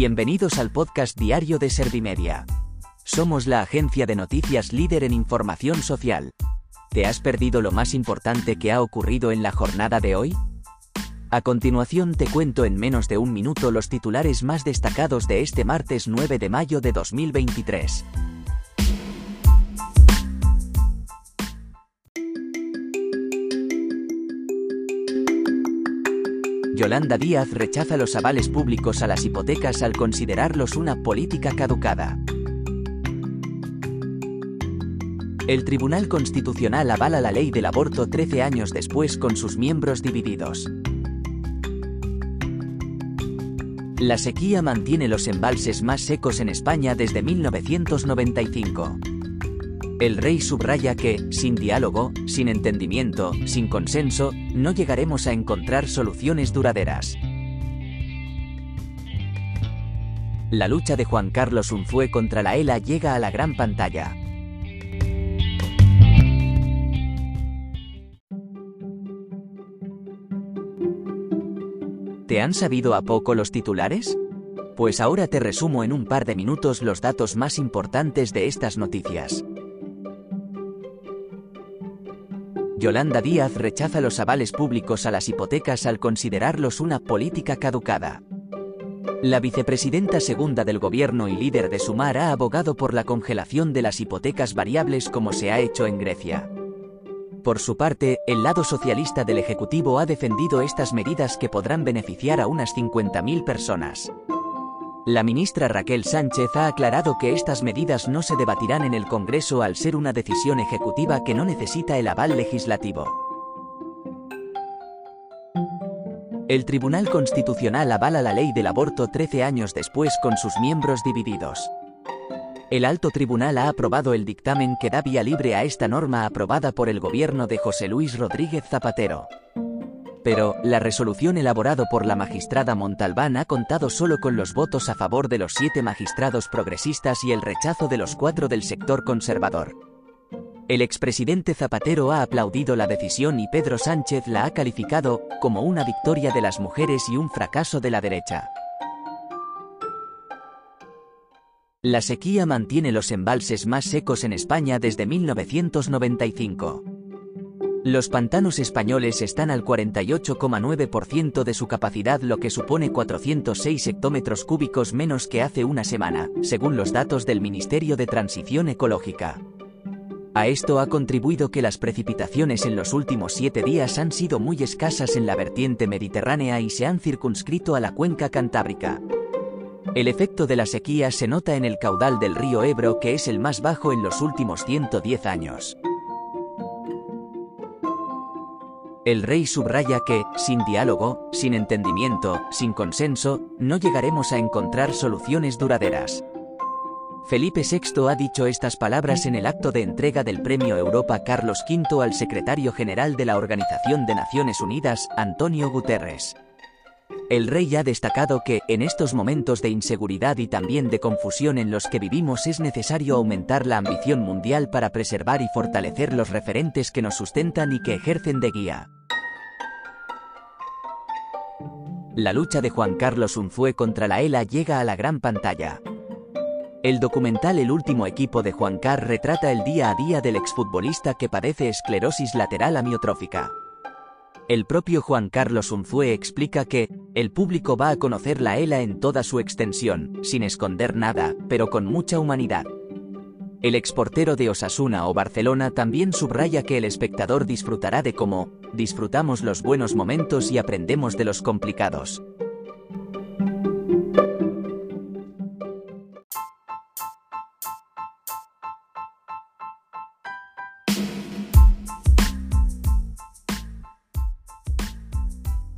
Bienvenidos al podcast diario de Servimedia. Somos la agencia de noticias líder en información social. ¿Te has perdido lo más importante que ha ocurrido en la jornada de hoy? A continuación te cuento en menos de un minuto los titulares más destacados de este martes 9 de mayo de 2023. Yolanda Díaz rechaza los avales públicos a las hipotecas al considerarlos una política caducada. El Tribunal Constitucional avala la ley del aborto 13 años después con sus miembros divididos. La sequía mantiene los embalses más secos en España desde 1995. El rey subraya que, sin diálogo, sin entendimiento, sin consenso, no llegaremos a encontrar soluciones duraderas. La lucha de Juan Carlos Unzué contra la ELA llega a la gran pantalla. ¿Te han sabido a poco los titulares? Pues ahora te resumo en un par de minutos los datos más importantes de estas noticias. Yolanda Díaz rechaza los avales públicos a las hipotecas al considerarlos una política caducada. La vicepresidenta segunda del gobierno y líder de Sumar ha abogado por la congelación de las hipotecas variables como se ha hecho en Grecia. Por su parte, el lado socialista del Ejecutivo ha defendido estas medidas que podrán beneficiar a unas 50.000 personas. La ministra Raquel Sánchez ha aclarado que estas medidas no se debatirán en el Congreso al ser una decisión ejecutiva que no necesita el aval legislativo. El Tribunal Constitucional avala la ley del aborto 13 años después con sus miembros divididos. El alto tribunal ha aprobado el dictamen que da vía libre a esta norma aprobada por el gobierno de José Luis Rodríguez Zapatero. Pero, la resolución elaborada por la magistrada Montalbán ha contado solo con los votos a favor de los siete magistrados progresistas y el rechazo de los cuatro del sector conservador. El expresidente Zapatero ha aplaudido la decisión y Pedro Sánchez la ha calificado como una victoria de las mujeres y un fracaso de la derecha. La sequía mantiene los embalses más secos en España desde 1995. Los pantanos españoles están al 48,9% de su capacidad, lo que supone 406 hectómetros cúbicos menos que hace una semana, según los datos del Ministerio de Transición Ecológica. A esto ha contribuido que las precipitaciones en los últimos siete días han sido muy escasas en la vertiente mediterránea y se han circunscrito a la cuenca cantábrica. El efecto de la sequía se nota en el caudal del río Ebro, que es el más bajo en los últimos 110 años. El rey subraya que, sin diálogo, sin entendimiento, sin consenso, no llegaremos a encontrar soluciones duraderas. Felipe VI ha dicho estas palabras en el acto de entrega del Premio Europa Carlos V al secretario general de la Organización de Naciones Unidas, Antonio Guterres. El rey ha destacado que, en estos momentos de inseguridad y también de confusión en los que vivimos, es necesario aumentar la ambición mundial para preservar y fortalecer los referentes que nos sustentan y que ejercen de guía. La lucha de Juan Carlos Unzué contra la ELA llega a la gran pantalla. El documental El último equipo de Juan Car retrata el día a día del exfutbolista que padece esclerosis lateral amiotrófica. El propio Juan Carlos Unzué explica que, el público va a conocer la ELA en toda su extensión, sin esconder nada, pero con mucha humanidad. El exportero de Osasuna o Barcelona también subraya que el espectador disfrutará de cómo disfrutamos los buenos momentos y aprendemos de los complicados.